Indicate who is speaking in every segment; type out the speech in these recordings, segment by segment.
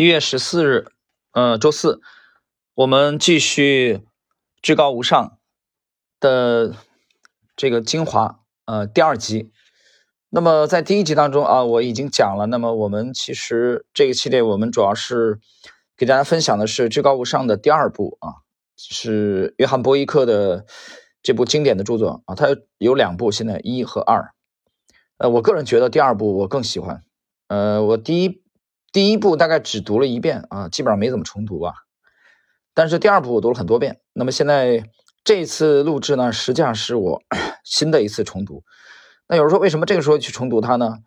Speaker 1: 一月十四日，呃，周四，我们继续至高无上的这个精华，呃，第二集。那么在第一集当中啊，我已经讲了。那么我们其实这个系列，我们主要是给大家分享的是至高无上的第二部啊，是约翰波伊克的这部经典的著作啊，它有两部，现在一和二。呃，我个人觉得第二部我更喜欢。呃，我第一。第一部大概只读了一遍啊，基本上没怎么重读吧。但是第二部我读了很多遍。那么现在这次录制呢，实际上是我 新的一次重读。那有人说为什么这个时候去重读它呢？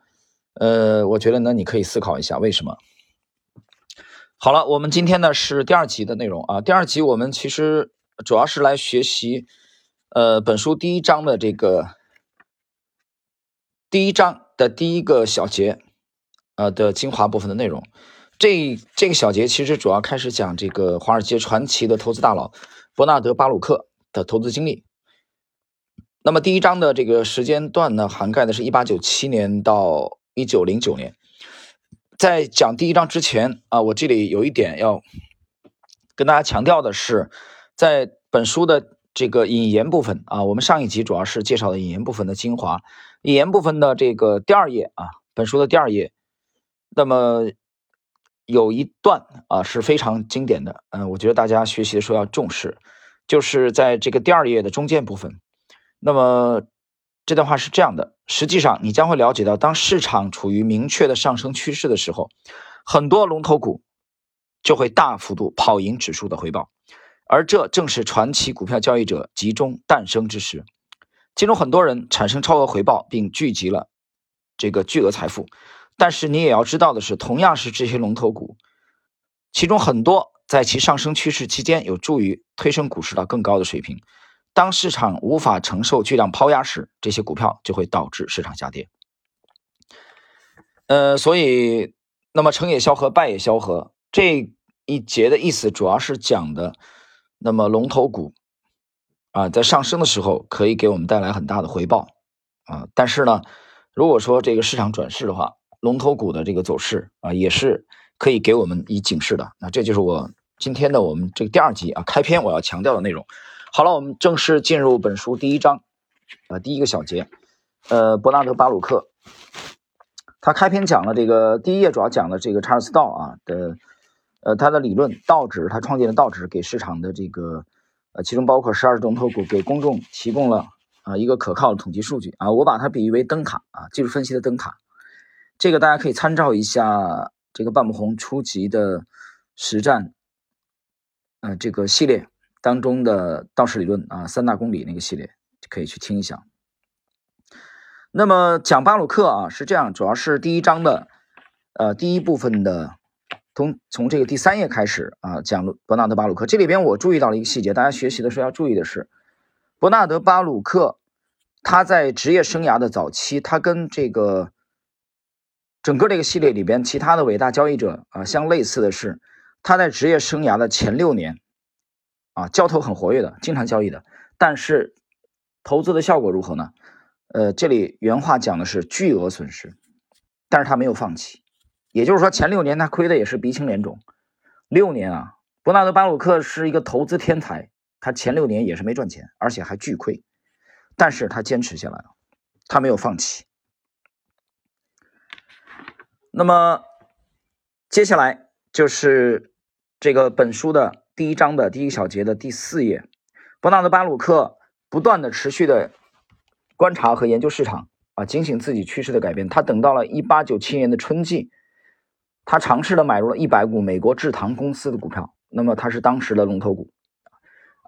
Speaker 1: 呃，我觉得呢，你可以思考一下为什么。好了，我们今天呢是第二集的内容啊。第二集我们其实主要是来学习呃本书第一章的这个第一章的第一个小节。呃的精华部分的内容，这这个小节其实主要开始讲这个华尔街传奇的投资大佬伯纳德·巴鲁克的投资经历。那么第一章的这个时间段呢，涵盖的是一八九七年到一九零九年。在讲第一章之前啊，我这里有一点要跟大家强调的是，在本书的这个引言部分啊，我们上一集主要是介绍的引言部分的精华。引言部分的这个第二页啊，本书的第二页。那么有一段啊是非常经典的，嗯，我觉得大家学习的时候要重视，就是在这个第二页的中间部分。那么这段话是这样的：实际上，你将会了解到，当市场处于明确的上升趋势的时候，很多龙头股就会大幅度跑赢指数的回报，而这正是传奇股票交易者集中诞生之时。其中很多人产生超额回报，并聚集了这个巨额财富。但是你也要知道的是，同样是这些龙头股，其中很多在其上升趋势期间有助于推升股市到更高的水平。当市场无法承受巨量抛压时，这些股票就会导致市场下跌。呃，所以，那么成也萧何，败也萧何这一节的意思主要是讲的，那么龙头股啊，在上升的时候可以给我们带来很大的回报啊，但是呢，如果说这个市场转势的话，龙头股的这个走势啊，也是可以给我们以警示的。那这就是我今天的我们这个第二集啊，开篇我要强调的内容。好了，我们正式进入本书第一章啊，第一个小节。呃，伯纳德·巴鲁克，他开篇讲了这个第一页，主要讲了这个查尔斯·道啊的呃他的理论，道指他创建的道指给市场的这个呃，其中包括十二只龙头股，给公众提供了啊一个可靠的统计数据啊。我把它比喻为灯塔啊，技术分析的灯塔。这个大家可以参照一下这个半亩红初级的实战，呃，这个系列当中的道氏理论啊，三大公理那个系列可以去听一下。那么讲巴鲁克啊是这样，主要是第一章的呃第一部分的，从从这个第三页开始啊讲伯纳德巴鲁克。这里边我注意到了一个细节，大家学习的时候要注意的是，伯纳德巴鲁克他在职业生涯的早期，他跟这个。整个这个系列里边，其他的伟大交易者啊，相类似的是，他在职业生涯的前六年，啊，交投很活跃的，经常交易的，但是投资的效果如何呢？呃，这里原话讲的是巨额损失，但是他没有放弃，也就是说前六年他亏的也是鼻青脸肿。六年啊，伯纳德巴鲁克是一个投资天才，他前六年也是没赚钱，而且还巨亏，但是他坚持下来了，他没有放弃。那么，接下来就是这个本书的第一章的第一小节的第四页。伯纳德·巴鲁克不断的、持续的观察和研究市场啊，警醒自己趋势的改变。他等到了1897年的春季，他尝试的买入了一百股美国制糖公司的股票。那么，它是当时的龙头股，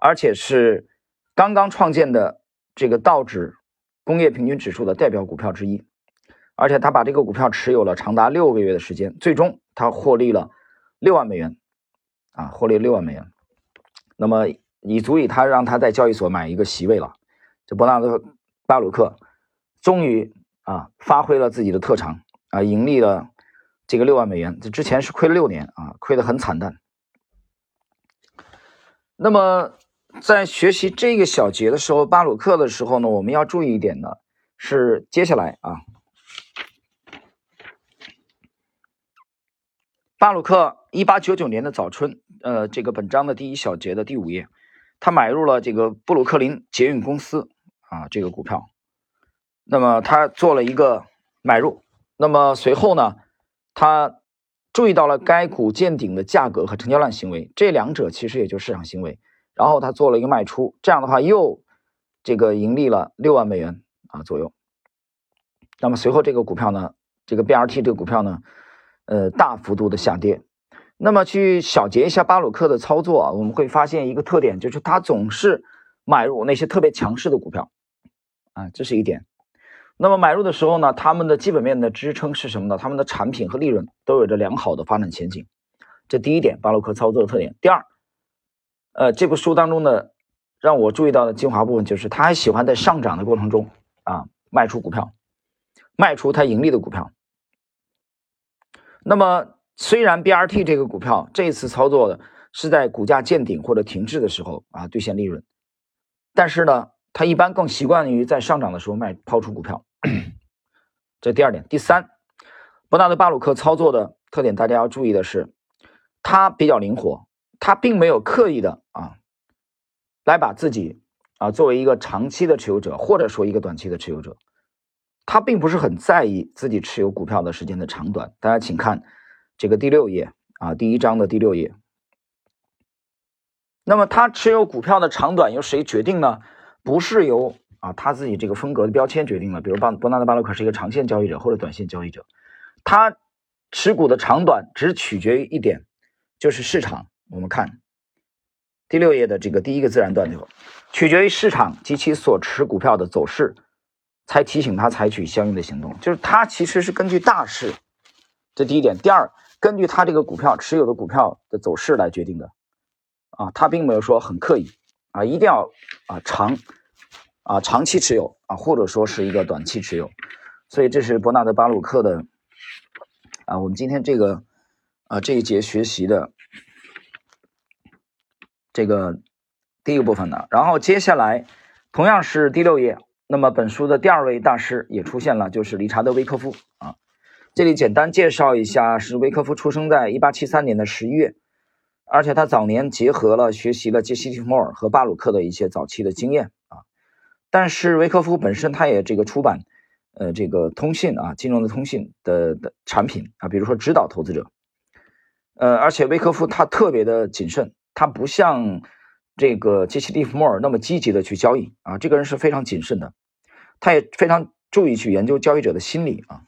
Speaker 1: 而且是刚刚创建的这个道指工业平均指数的代表股票之一。而且他把这个股票持有了长达六个月的时间，最终他获利了六万美元，啊，获利六万美元，那么已足以他让他在交易所买一个席位了。这伯纳德·巴鲁克终于啊发挥了自己的特长啊，盈利了这个六万美元。这之前是亏了六年啊，亏得很惨淡。那么在学习这个小节的时候，巴鲁克的时候呢，我们要注意一点的是接下来啊。巴鲁克一八九九年的早春，呃，这个本章的第一小节的第五页，他买入了这个布鲁克林捷运公司啊这个股票，那么他做了一个买入，那么随后呢，他注意到了该股见顶的价格和成交量行为，这两者其实也就是市场行为，然后他做了一个卖出，这样的话又这个盈利了六万美元啊左右，那么随后这个股票呢，这个 BRT 这个股票呢，呃，大幅度的下跌。那么去小结一下巴鲁克的操作啊，我们会发现一个特点，就是他总是买入那些特别强势的股票，啊，这是一点。那么买入的时候呢，他们的基本面的支撑是什么呢？他们的产品和利润都有着良好的发展前景，这第一点，巴鲁克操作的特点。第二，呃，这部书当中的让我注意到的精华部分就是，他还喜欢在上涨的过程中啊卖出股票，卖出他盈利的股票。那么。虽然 BRT 这个股票这次操作的是在股价见顶或者停滞的时候啊兑现利润，但是呢，它一般更习惯于在上涨的时候卖抛出股票。这第二点，第三，伯纳德巴鲁克操作的特点，大家要注意的是，他比较灵活，他并没有刻意的啊来把自己啊作为一个长期的持有者或者说一个短期的持有者，他并不是很在意自己持有股票的时间的长短。大家请看。这个第六页啊，第一章的第六页。那么他持有股票的长短由谁决定呢？不是由啊他自己这个风格的标签决定了。比如巴伯纳德巴洛克是一个长线交易者或者短线交易者，他持股的长短只取决于一点，就是市场。我们看第六页的这个第一个自然段落，取决于市场及其所持股票的走势，才提醒他采取相应的行动。就是他其实是根据大势，这第一点。第二。根据他这个股票持有的股票的走势来决定的，啊，他并没有说很刻意啊，一定要啊长啊长期持有啊，或者说是一个短期持有，所以这是伯纳德巴鲁克的啊，我们今天这个啊这一节学习的这个第一个部分呢，然后接下来同样是第六页，那么本书的第二位大师也出现了，就是理查德威科夫啊。这里简单介绍一下，是维科夫出生在一八七三年的十一月，而且他早年结合了学习了杰西·蒂夫莫尔和巴鲁克的一些早期的经验啊。但是维科夫本身他也这个出版，呃，这个通信啊，金融的通信的的产品啊，比如说指导投资者，呃，而且维科夫他特别的谨慎，他不像这个杰西·利弗莫尔那么积极的去交易啊，这个人是非常谨慎的，他也非常注意去研究交易者的心理啊。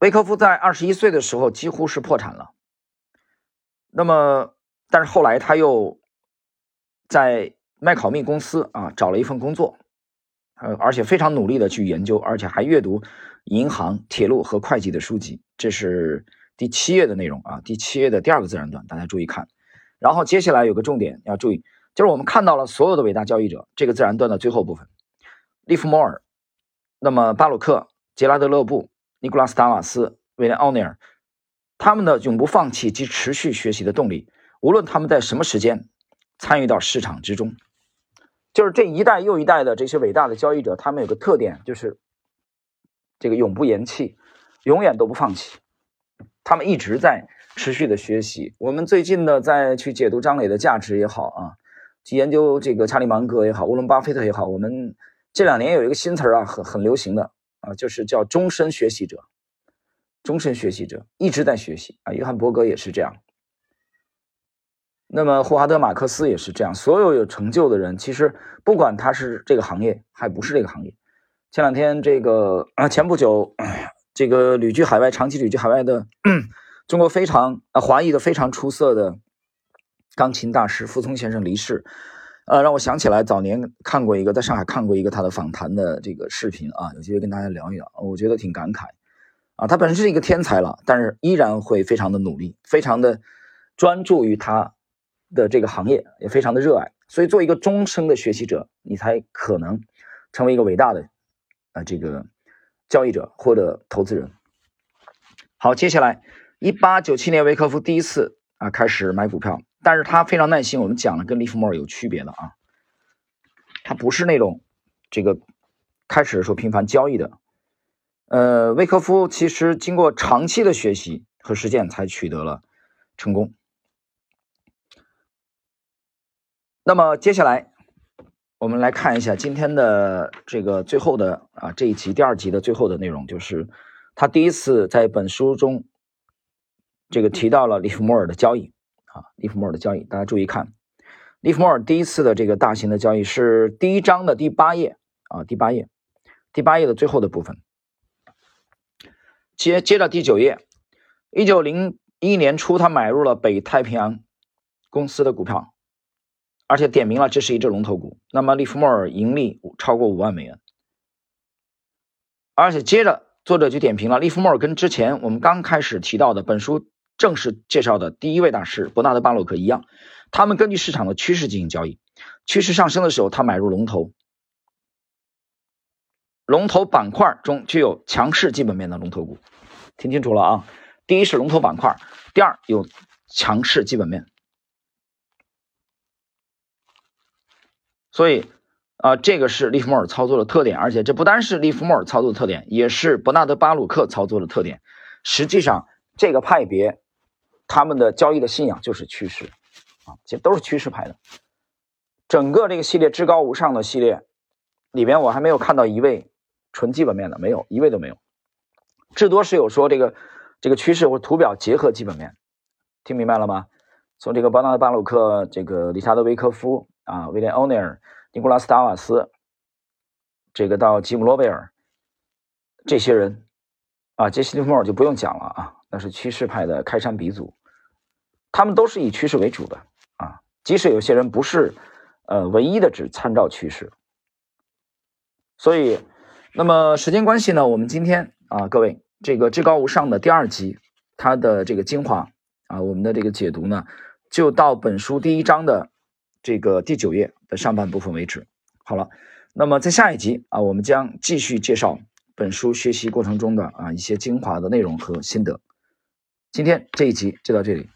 Speaker 1: 维科夫在二十一岁的时候几乎是破产了。那么，但是后来他又在麦考密公司啊找了一份工作，呃，而且非常努力的去研究，而且还阅读银行、铁路和会计的书籍。这是第七页的内容啊，第七页的第二个自然段，大家注意看。然后接下来有个重点要注意，就是我们看到了所有的伟大交易者这个自然段的最后部分，利弗莫尔，那么巴鲁克、杰拉德勒布。尼古拉斯·达瓦斯、威廉·奥尼尔，他们的永不放弃及持续学习的动力，无论他们在什么时间参与到市场之中，就是这一代又一代的这些伟大的交易者，他们有个特点，就是这个永不言弃，永远都不放弃，他们一直在持续的学习。我们最近呢，在去解读张磊的价值也好啊，去研究这个查理芒格也好，沃伦·巴菲特也好，我们这两年有一个新词儿啊，很很流行的。啊，就是叫终身学习者，终身学习者一直在学习啊。约翰伯格也是这样，那么霍华德马克思也是这样。所有有成就的人，其实不管他是这个行业还不是这个行业。前两天这个啊，前不久这个旅居海外、长期旅居海外的中国非常啊华裔的非常出色的钢琴大师傅聪先生离世。呃，让我想起来早年看过一个，在上海看过一个他的访谈的这个视频啊，有机会跟大家聊一聊，我觉得挺感慨啊。他本身是一个天才了，但是依然会非常的努力，非常的专注于他的这个行业，也非常的热爱。所以，做一个终生的学习者，你才可能成为一个伟大的啊这个交易者或者投资人。好，接下来，一八九七年，维克夫第一次啊开始买股票。但是他非常耐心，我们讲了跟利弗莫尔有区别的啊，他不是那种这个开始的时候频繁交易的，呃，威科夫其实经过长期的学习和实践才取得了成功。那么接下来我们来看一下今天的这个最后的啊这一集第二集的最后的内容，就是他第一次在本书中这个提到了利弗莫尔的交易啊，利弗莫尔的交易，大家注意看，利弗莫尔第一次的这个大型的交易是第一章的第八页啊，第八页，第八页的最后的部分。接接着第九页，一九零一年初，他买入了北太平洋公司的股票，而且点名了这是一只龙头股。那么利弗莫尔盈利超过五万美元，而且接着作者就点评了利弗莫尔跟之前我们刚开始提到的本书正式介绍的第一位大师伯纳德巴洛克一样，他们根据市场的趋势进行交易，趋势上升的时候，他买入龙头。龙头板块中具有强势基本面的龙头股，听清楚了啊！第一是龙头板块，第二有强势基本面。所以啊，这个是利弗莫尔操作的特点，而且这不单是利弗莫尔操作的特点，也是伯纳德巴鲁克操作的特点。实际上，这个派别他们的交易的信仰就是趋势啊，其实都是趋势派的。整个这个系列至高无上的系列里边，我还没有看到一位。纯基本面的没有一位都没有，至多是有说这个这个趋势或图表结合基本面，听明白了吗？从这个伯纳德巴鲁克、这个理查德维科夫啊、威廉欧尼尔、尼古拉斯达瓦斯，这个到吉姆罗贝尔这些人啊，杰西·利弗莫尔就不用讲了啊，那是趋势派的开山鼻祖，他们都是以趋势为主的啊，即使有些人不是呃唯一的只参照趋势，所以。那么时间关系呢，我们今天啊，各位这个至高无上的第二集，它的这个精华啊，我们的这个解读呢，就到本书第一章的这个第九页的上半部分为止。好了，那么在下一集啊，我们将继续介绍本书学习过程中的啊一些精华的内容和心得。今天这一集就到这里。